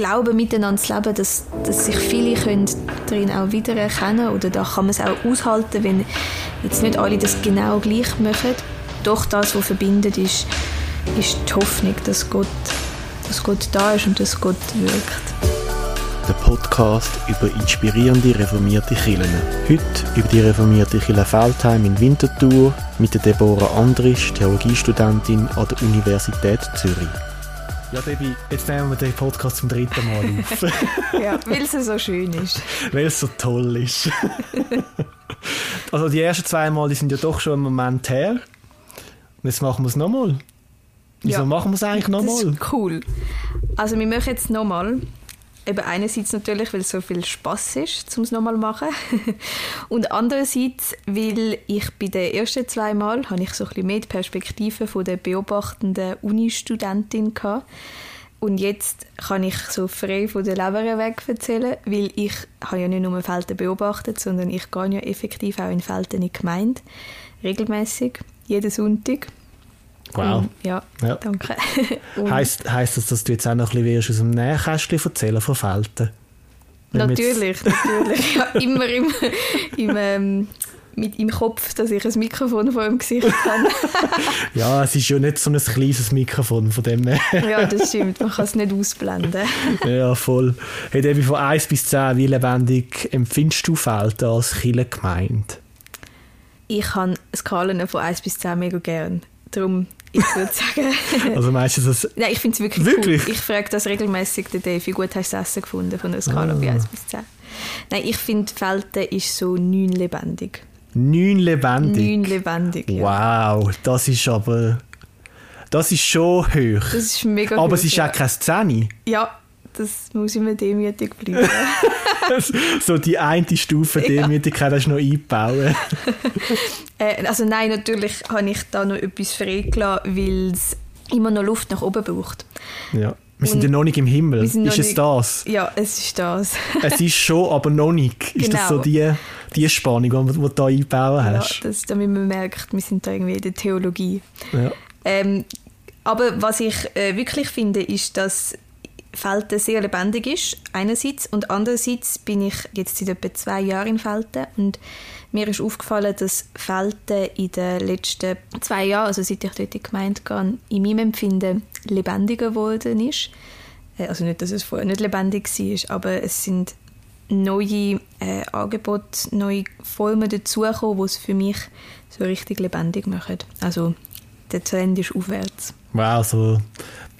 glaube, miteinander zu leben, dass, dass sich viele können darin auch wiedererkennen oder da kann man es auch aushalten, wenn jetzt nicht alle das genau gleich machen. Doch das, was verbindet, ist, ist die Hoffnung, dass Gott, dass Gott da ist und dass Gott wirkt. Der Podcast über inspirierende reformierte Kirchen. Heute über die reformierte Kirche Feldheim in Winterthur mit Deborah Andrisch, Theologiestudentin an der Universität Zürich. Ja, Debbie, jetzt nehmen wir den Podcast zum dritten Mal auf. ja, weil es so schön ist. weil es so toll ist. also die ersten zwei Mal, die sind ja doch schon einen Moment her. Und jetzt machen wir es nochmal. Wieso ja, machen wir es eigentlich nochmal? Das ist cool. Also wir machen jetzt nochmal eben einerseits natürlich, weil es so viel Spaß ist, um es nochmal zu machen. und andererseits, weil ich bei den ersten zwei Mal habe ich so ein bisschen mehr die Perspektive von der beobachtenden Uni-Studentin gehabt. Und jetzt kann ich so frei von der Leber weg erzählen, weil ich habe ja nicht nur Felden beobachtet, sondern ich gehe ja effektiv auch in Felden in die Gemeinde, regelmäßig, jeden Sonntag. Wow. Um, ja, ja, danke. heißt, heißt das, dass du jetzt auch noch ein bisschen aus dem Nähkästchen erzählen von Felten? Natürlich, natürlich. Ja, immer im, im, ähm, mit im Kopf, dass ich ein Mikrofon vor dem Gesicht habe. ja, es ist ja nicht so ein kleines Mikrofon von dem her. ja, das stimmt. Man kann es nicht ausblenden. ja, voll. Hey, Debbie, von 1 bis 10, wie lebendig empfindest du Felten als Kirchengemeinde? Ich habe Skalen von 1 bis 10 mega gern. Darum ich würde sagen. Also meinst du das? Nein, ich finde es wirklich, wirklich, cool. Ich frage das regelmäßig den Dave, wie gut hast du das Essen gefunden von der Skala ah. 1 bis 10? Nein, ich finde, Felten ist so neun lebendig. Neun lebendig? Neun lebendig, ja. Wow, das ist aber... Das ist schon hoch. Das ist mega Aber hoch, es ist ja. auch keine Szene. Ja, das muss immer demütig bleiben. so die eine Stufe Demütigkeit ja. hast du noch eingebaut. äh, also nein, natürlich habe ich da noch etwas freigelassen, weil es immer noch Luft nach oben braucht. Ja. Wir sind ja noch nicht im Himmel. Ist es nicht, das? Ja, es ist das. es ist schon, aber noch nicht. Ist genau. das so die, die Spannung, die, du da eingebaut hast? Ja, das, damit man merkt, wir sind da irgendwie in der Theologie. Ja. Ähm, aber was ich äh, wirklich finde, ist, dass Felten sehr lebendig ist, einerseits. Und andererseits bin ich jetzt seit etwa zwei Jahren in Felten und mir ist aufgefallen, dass Felten in den letzten zwei Jahren, also seit ich dort in die Gemeinde gehe, in meinem Empfinden lebendiger geworden ist. Äh, also nicht, dass es vorher nicht lebendig war, aber es sind neue äh, Angebote, neue Formen dazugekommen, die es für mich so richtig lebendig machen. Also der Trend ist aufwärts. Wow, so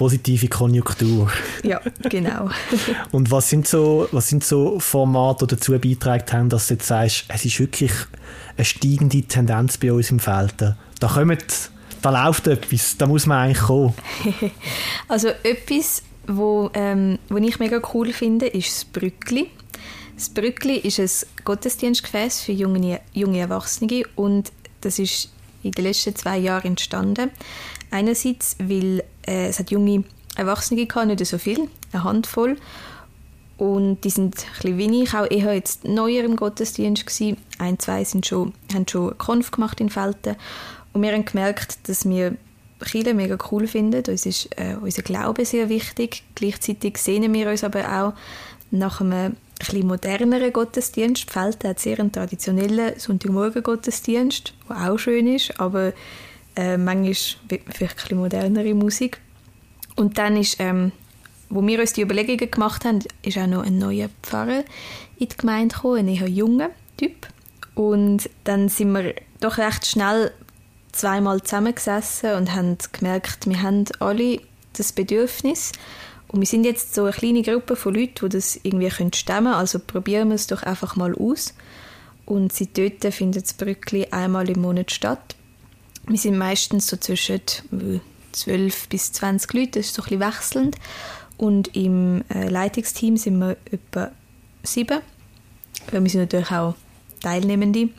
positive Konjunktur. Ja, genau. Und was sind so, was sind so Formate, die dazu beigetragen haben, dass du jetzt sagst, es ist wirklich eine steigende Tendenz bei uns im Feld? Da kommt, da läuft etwas, da muss man eigentlich kommen. also etwas, wo, ähm, wo ich mega cool finde, ist das Brückli. Das Brückli ist ein Gottesdienstgefäß für junge, junge Erwachsene und das ist in den letzten zwei Jahren entstanden. Einerseits, weil äh, es hat junge Erwachsene gehabt, nicht so viel, eine Handvoll. Und die sind ein wenig, auch eher jetzt neuer im Gottesdienst gewesen. Ein, zwei sind schon, haben schon Konf gemacht in Felten. Und wir haben gemerkt, dass wir Chile mega cool finden. Uns ist äh, unser Glaube sehr wichtig. Gleichzeitig sehnen wir uns aber auch nach einem etwas moderneren Gottesdienst. Die Felten hat sehr einen traditionellen Sonntagmorgen-Gottesdienst, der auch schön ist, aber äh, manchmal vielleicht ein modernere Musik. Und dann ist, ähm, wo wir uns die Überlegungen gemacht haben, ist auch noch ein neuer Pfarrer in die Gemeinde gekommen, ein eher junger Typ. Und dann sind wir doch recht schnell zweimal zusammengesessen und haben gemerkt, wir haben alle das Bedürfnis. Und wir sind jetzt so eine kleine Gruppe von Leuten, die das irgendwie stemmen können. Also probieren wir es doch einfach mal aus. Und seit dort findet das Brückli einmal im Monat statt. Wir sind meistens so zwischen 12 bis 20 Leute, das ist so ein bisschen wechselnd. Und im äh, Leitungsteam sind wir etwa sieben. Wir sind natürlich auch Teilnehmende.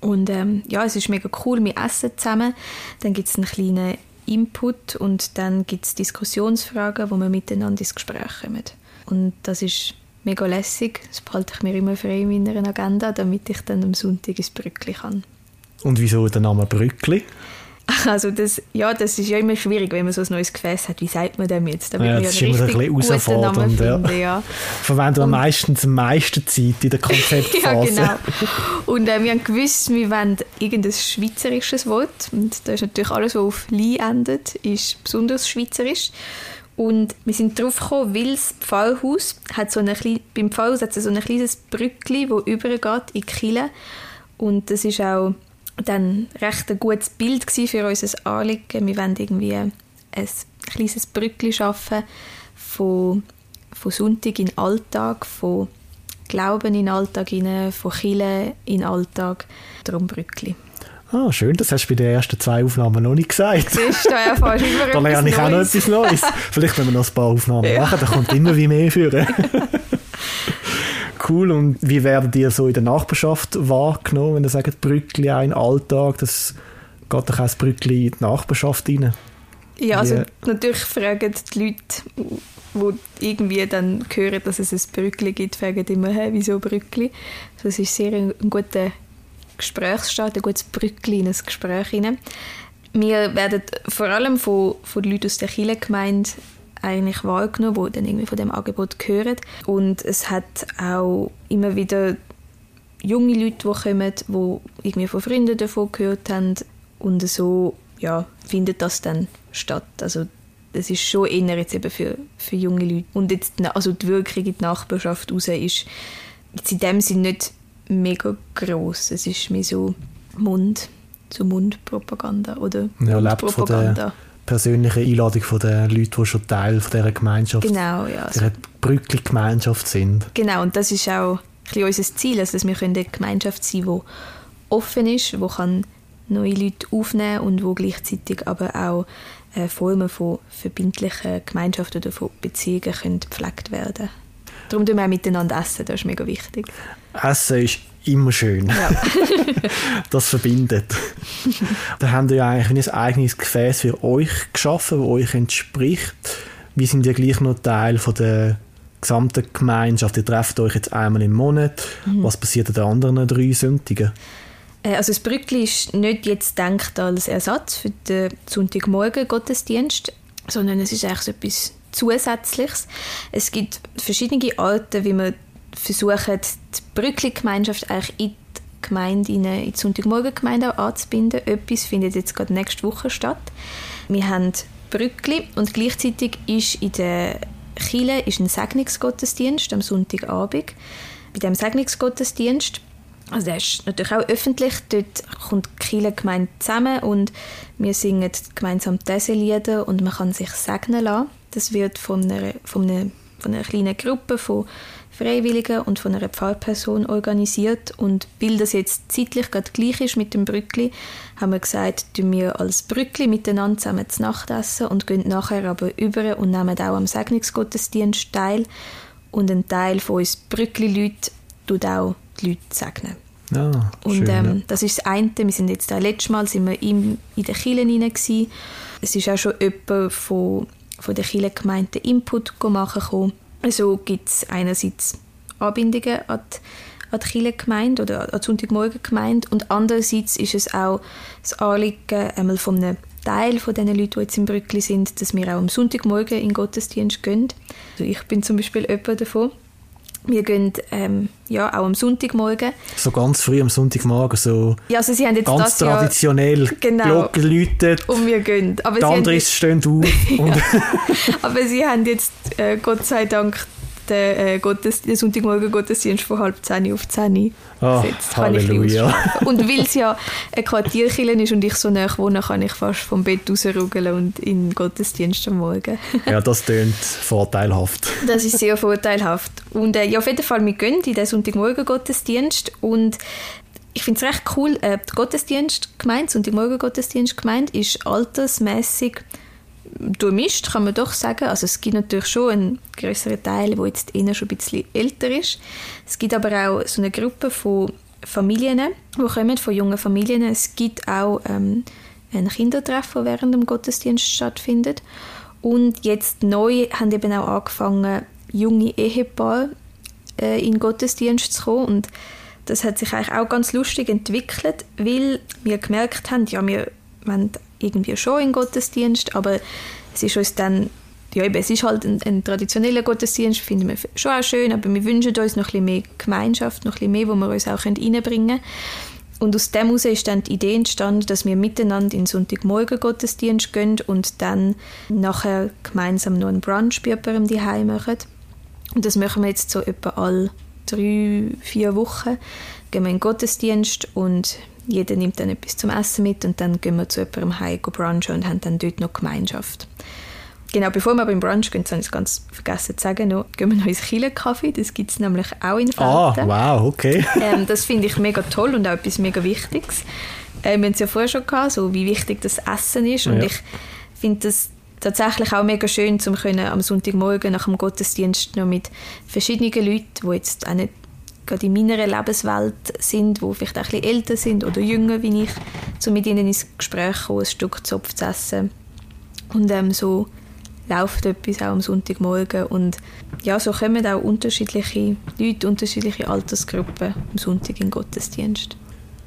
Und ähm, ja, es ist mega cool, wir essen zusammen. Dann gibt es einen kleinen Input und dann gibt es Diskussionsfragen, wo wir miteinander ins Gespräch kommen. Und das ist mega lässig. Das behalte ich mir immer frei in meiner Agenda, damit ich dann am Sonntag ins Brückli kann. Und wieso der Name Brückli? Also das, ja, das ist ja immer schwierig, wenn man so ein neues Gefäß hat. Wie sagt man dem jetzt? Damit ja, das ist immer ein bisschen herausfordernd. Ja. ja. Verwenden wir meistens am meisten Zeit in der Konzeptphase. ja, genau. Und äh, wir haben gewusst, wir wollen irgendein schweizerisches Wort. Und da ist natürlich alles, was auf «li» endet, ist besonders schweizerisch. Und wir sind drauf gekommen, weil das Pfarrhaus hat so eine, beim Pfarrhaus hat es so ein kleines Brückli, das übergeht in die Kille. Und das ist auch dann recht ein gutes Bild für unser Anliegen. Wir wollen irgendwie ein kleines Brückli schaffen von, von Sonntag in Alltag, von Glauben in Alltag hinein, von Chile in Alltag. Darum Brückli. Ah, schön, das hast du bei den ersten zwei Aufnahmen noch nicht gesagt. Siehst du, ja fast Da lerne ich auch noch etwas Neues. Vielleicht, wenn wir noch ein paar Aufnahmen ja. machen, dann kommt immer wie mehr führen. cool. Und wie werdet ihr so in der Nachbarschaft wahrgenommen, wenn ihr sagt, Brückli ein Alltag, das geht doch auch das Brückli in die Nachbarschaft rein? Ja, also wie? natürlich fragen die Leute, die irgendwie dann hören, dass es ein Brückli gibt, fragen immer, hey, wieso Brückli? Das ist sehr ein, ein guter Gesprächsstart, ein gutes Brückli in ein Gespräch rein. Wir werden vor allem von, von den Leuten aus der Kirchengemeinde eigentlich wahrgenommen, die dann irgendwie von dem Angebot hören. Und es hat auch immer wieder junge Leute, die kommen, die irgendwie von Freunden davon gehört haben. Und so ja, findet das dann statt. Also das ist schon eher jetzt eben für, für junge Leute. Und jetzt, also die Wirkung in die Nachbarschaft raus ist jetzt in dem Sinne nicht mega groß. Es ist mehr so Mund, so Mundpropaganda oder ja, Mundpropaganda persönliche Einladung von den Leuten, die schon Teil von dieser Gemeinschaft, genau, ja, also, Brückli-Gemeinschaft sind. Genau, und das ist auch ein unser Ziel, also dass wir eine Gemeinschaft sein können, die offen ist, die kann neue Leute aufnehmen und wo gleichzeitig aber auch äh, Formen von verbindlichen Gemeinschaft oder von Beziehungen können gepflegt werden Darum tun wir auch miteinander essen, das ist mega wichtig. Essen ist immer schön. Ja. das verbindet. da habt ihr ja eigentlich ein eigenes Gefäß für euch geschaffen, das euch entspricht. Wir sind ja gleich noch Teil von der gesamten Gemeinschaft. Ihr trefft euch jetzt einmal im Monat. Mhm. Was passiert an den anderen drei Sonntagen? Äh, also das Brückli ist nicht jetzt gedacht als Ersatz für den Sonntagmorgen Gottesdienst, sondern es ist eigentlich so etwas Zusätzliches. Es gibt verschiedene Arten, wie man versuchen, die Brückli-Gemeinschaft eigentlich in die Gemeinde, in die Sonntagmorgengemeinde anzubinden. Etwas findet jetzt gerade nächste Woche statt. Wir haben Brückli und gleichzeitig ist in der Chile ist ein Segnungsgottesdienst am Sonntagabend. Bei dem Segnungsgottesdienst also der ist natürlich auch öffentlich. Dort kommt die Kirchengemeinde zusammen und wir singen gemeinsam diese Lieder und man kann sich segnen lassen. Das wird von einer, von einer, von einer kleinen Gruppe von Freiwilligen und von einer Pfarrperson organisiert. Und weil das jetzt zeitlich gerade gleich ist mit dem Brückli, haben wir gesagt, wir als Brückli miteinander zusammen zu Nacht essen und gehen nachher aber über und nehmen auch am Segnungsgottesdienst teil. Und ein Teil von uns Brückli-Leuten tut auch die Leute segnen. Ja, und schön, ähm, ja. das ist das eine. Wir sind jetzt das letzte Mal sind wir in, in den Kirchen hinein. Es ist auch schon jemand von, von der Kirchengemeinde Input machen so gibt es einerseits Anbindungen an die, an die Kirchengemeinde oder an die Sonntagmorgengemeinde und andererseits ist es auch das Anliegen einmal von einem Teil von den Leuten, die jetzt im Brückli sind, dass wir auch am Sonntagmorgen in den Gottesdienst gehen. Also ich bin zum Beispiel jemand davon. Wir gehen ähm, ja, auch am Sonntagmorgen. So ganz früh am Sonntagmorgen, so ja, also sie haben jetzt ganz traditionell Jahr, genau, Glocke läutet. Und wir gehen. Aber die anderen stehen auf. ja. Aber sie haben jetzt, äh, Gott sei Dank, den, äh, Gottes, den Sonntagmorgen Gottesdienst von halb zehn auf zehn oh, gesetzt. Halleluja. und weil es ja ein Quartierkillen ist und ich so nah wohne, kann ich fast vom Bett rausrugeln und in den Gottesdienst am Morgen. ja, das tönt vorteilhaft. das ist sehr vorteilhaft. Und äh, ja, auf jeden Fall, wir gehen in den Sonntagmorgen Gottesdienst und ich finde es recht cool, äh, die Gottesdienstgemeinde, Sonntagmorgen Gottesdienstgemeinde ist altersmäßig durchmischt, kann man doch sagen. Also es gibt natürlich schon einen größeren Teil, der jetzt eher schon ein bisschen älter ist. Es gibt aber auch so eine Gruppe von Familien, die kommen, von jungen Familien. Es gibt auch ähm, ein Kindertreff, das während dem Gottesdienst stattfindet. Und jetzt neu haben eben auch angefangen, junge Ehepaare äh, in den Gottesdienst zu kommen. Und das hat sich eigentlich auch ganz lustig entwickelt, weil wir gemerkt haben, ja, wir wollen irgendwie schon in Gottesdienst, aber es ist uns dann ja, eben, es ist halt ein, ein traditioneller Gottesdienst, finden wir schon auch schön, aber wir wünschen uns noch ein bisschen mehr Gemeinschaft, noch ein bisschen mehr, wo wir uns auch reinbringen können. Und aus dem heraus ist dann die Idee entstanden, dass wir miteinander in Sonntagmorgen Gottesdienst gehen und dann nachher gemeinsam noch einen Brunch bei jemandem daheim machen. Und das machen wir jetzt so etwa alle drei, vier Wochen. Gehen wir in den Gottesdienst und jeder nimmt dann etwas zum Essen mit und dann gehen wir zu jemandem heim brunchen und haben dann dort noch Gemeinschaft. Genau, bevor wir beim Brunch gehen, das habe ich ganz vergessen zu sagen, noch, gehen wir noch ins Chile-Kaffee. Das gibt es nämlich auch in Felten. Ah, wow, okay. Ähm, das finde ich mega toll und auch etwas mega Wichtiges. Äh, wir haben es ja vorher schon gehabt, so wie wichtig das Essen ist. Und ja. ich finde das tatsächlich auch mega schön, um können am Sonntagmorgen nach dem Gottesdienst noch mit verschiedenen Leuten, die jetzt auch nicht gerade in meiner Lebenswelt sind, die vielleicht auch ein bisschen älter sind oder jünger wie ich, so mit ihnen ins Gespräch kommen, ein Stück Zopf zu essen. Und ähm, so läuft etwas auch am Sonntagmorgen und ja, so kommen auch unterschiedliche Leute, unterschiedliche Altersgruppen am Sonntag in den Gottesdienst.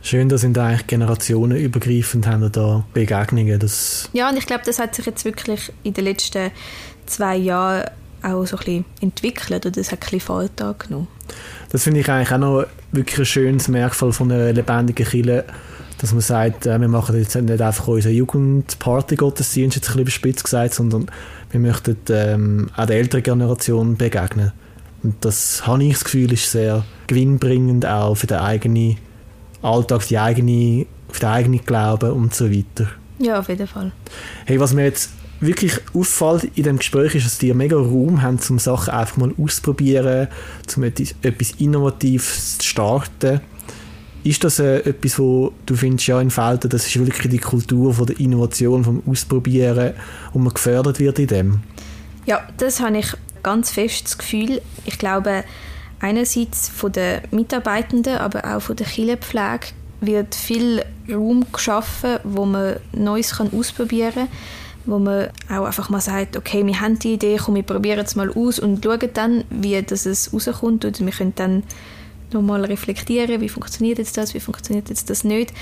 Schön, dass sind eigentlich generationenübergreifend haben da Begegnungen. Das ja, und ich glaube, das hat sich jetzt wirklich in den letzten zwei Jahren auch so ein bisschen entwickelt oder das hat ein bisschen Fahrt angenommen. Das finde ich eigentlich auch noch wirklich ein schönes Merkmal von einer lebendigen Kirche, dass man sagt, äh, wir machen jetzt nicht einfach unseren Jugendparty-Gottesdienst, jetzt ein bisschen überspitzt gesagt, sondern wir möchten ähm, auch der älteren Generation begegnen. Und das habe ich das Gefühl, ist sehr gewinnbringend auch für den eigenen Alltag, für, die eigene, für den eigenen Glauben und so weiter. Ja, auf jeden Fall. Hey, was mir jetzt wirklich auffällt in dem Gespräch ist, dass die mega Raum haben, um Sachen einfach mal auszuprobieren, um etwas Innovatives zu starten. Ist das äh, etwas, wo du findest, ja, in Felden, das ist wirklich die Kultur von der Innovation, vom Ausprobieren und man gefördert wird in dem? Ja, das habe ich ganz fest das Gefühl. Ich glaube, einerseits von den Mitarbeitenden, aber auch von der Kinderpflege wird viel Raum geschaffen, wo man Neues ausprobieren kann wo man auch einfach mal sagt, okay, wir haben die Idee, komm, wir probieren es mal aus und schauen dann, wie das rauskommt und wir können dann nochmal reflektieren, wie funktioniert jetzt das, wie funktioniert jetzt das nicht.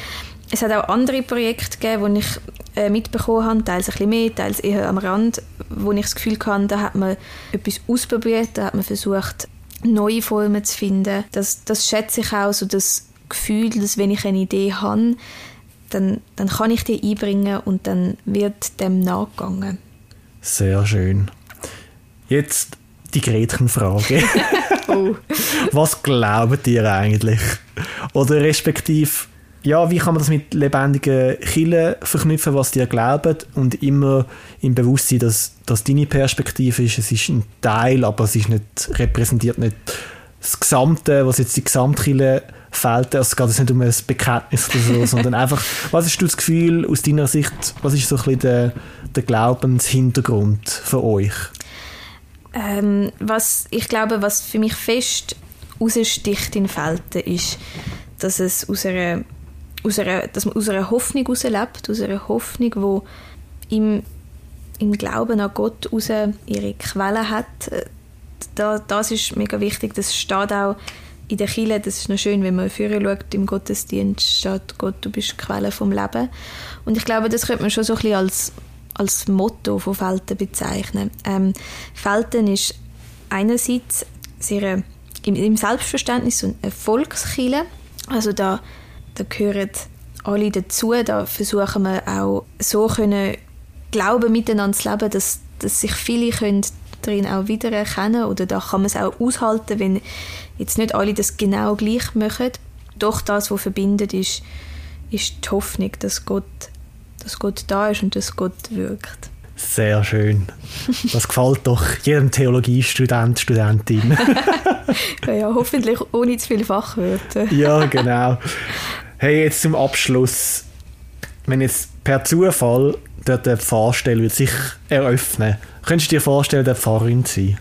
Es hat auch andere Projekte gegeben, die ich äh, mitbekommen habe, teils ein bisschen mehr, teils eher am Rand, wo ich das Gefühl hatte, da hat man etwas ausprobiert, da hat man versucht, neue Formen zu finden. Das, das schätze ich auch, so das Gefühl, dass wenn ich eine Idee habe, dann, dann kann ich die einbringen und dann wird dem nachgegangen. Sehr schön. Jetzt die Gretchenfrage. oh. Was glaubt ihr eigentlich? Oder respektive, ja, wie kann man das mit lebendigen Killen verknüpfen, was ihr glaubt und immer im Bewusstsein, dass das deine Perspektive ist. Es ist ein Teil, aber es ist nicht, repräsentiert nicht das Gesamte, was jetzt die Gesamtkille fehlt. Also es geht nicht um ein Bekenntnis oder so, sondern einfach, was ist das Gefühl aus deiner Sicht, was ist so ein bisschen der, der Glaubenshintergrund für euch? Ähm, was ich glaube, was für mich fest raussticht in Felten, ist, dass es aus einer, aus einer, dass man aus einer Hoffnung herauslebt, aus einer Hoffnung, wo im, im Glauben an Gott raus ihre Quelle hat. Da, das ist mega wichtig. Das steht auch in der Kirche. Das ist noch schön, wenn man früher schaut, im Gottesdienst steht Gott, du bist Quelle vom Leben. Und ich glaube, das könnte man schon so ein bisschen als als Motto von Felten bezeichnen. Ähm, Felten ist einerseits sehr, äh, im, im Selbstverständnis eine Volkskille. Also da, da gehören alle dazu. Da versuchen wir auch so können Glauben miteinander zu leben, dass, dass sich viele können darin auch wiedererkennen oder da kann man es auch aushalten, wenn jetzt nicht alle das genau gleich machen. Doch das, was verbindet, ist, ist die Hoffnung, dass Gott dass Gott da ist und dass Gott wirkt. Sehr schön. Das gefällt doch jedem Theologiestudent, Studentin. ja, ja, hoffentlich ohne zu viele Fachwörter. ja, genau. Hey, jetzt zum Abschluss. Wenn jetzt per Zufall dort eine Pfarrstelle sich eröffnen, könntest du dir vorstellen, der Pfarrerin zu sein?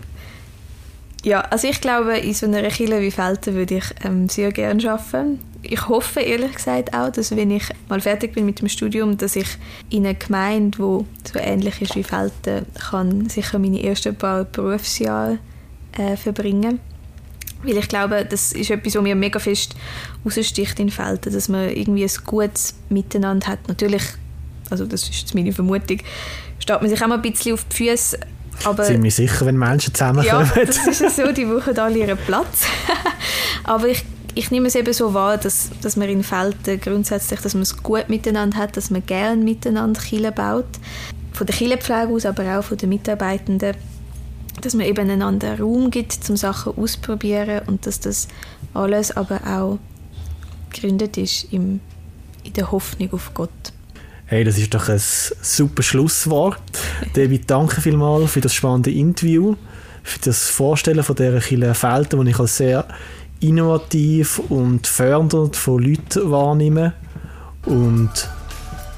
Ja, also ich glaube, in so einer Kirche wie Felten würde ich ähm, sehr gerne arbeiten. Ich hoffe ehrlich gesagt auch, dass wenn ich mal fertig bin mit dem Studium, dass ich in einer Gemeinde, die so ähnlich ist wie Felten, kann sicher meine ersten paar Berufsjahre äh, verbringen weil ich glaube, das ist etwas, was mir mega fest raussticht in Felten, dass man irgendwie ein gutes Miteinander hat. Natürlich also das ist meine Vermutung, steht man sich auch mal ein bisschen auf die Füße. Aber, Sind wir sicher, wenn Menschen zusammenkommen? Ja, das ist ja so, die brauchen alle ihren Platz. aber ich, ich nehme es eben so wahr, dass, dass man in Felden grundsätzlich, dass man es gut miteinander hat, dass man gerne miteinander Kiele baut. Von der Killepflege aus, aber auch von den Mitarbeitenden dass man eben einander Raum gibt, zum Sachen auszuprobieren und dass das alles aber auch gegründet ist im, in der Hoffnung auf Gott. Hey, das ist doch ein super Schlusswort. David, danke vielmals für das spannende Interview, für das Vorstellen von dieser Kille Felden, die ich als sehr innovativ und fördernd von Leuten wahrnehme. Und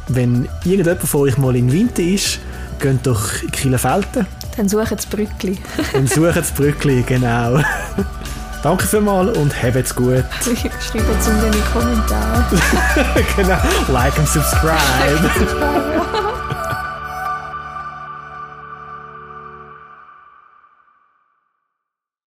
wenn irgendjemand von euch mal in Winter ist, in Kille Felden. Dann suchen das Brückli. Dann suchen das Brückli, genau. Danke vielmals und habt's gut. Schreibt es in den Kommentaren. genau. Like und subscribe.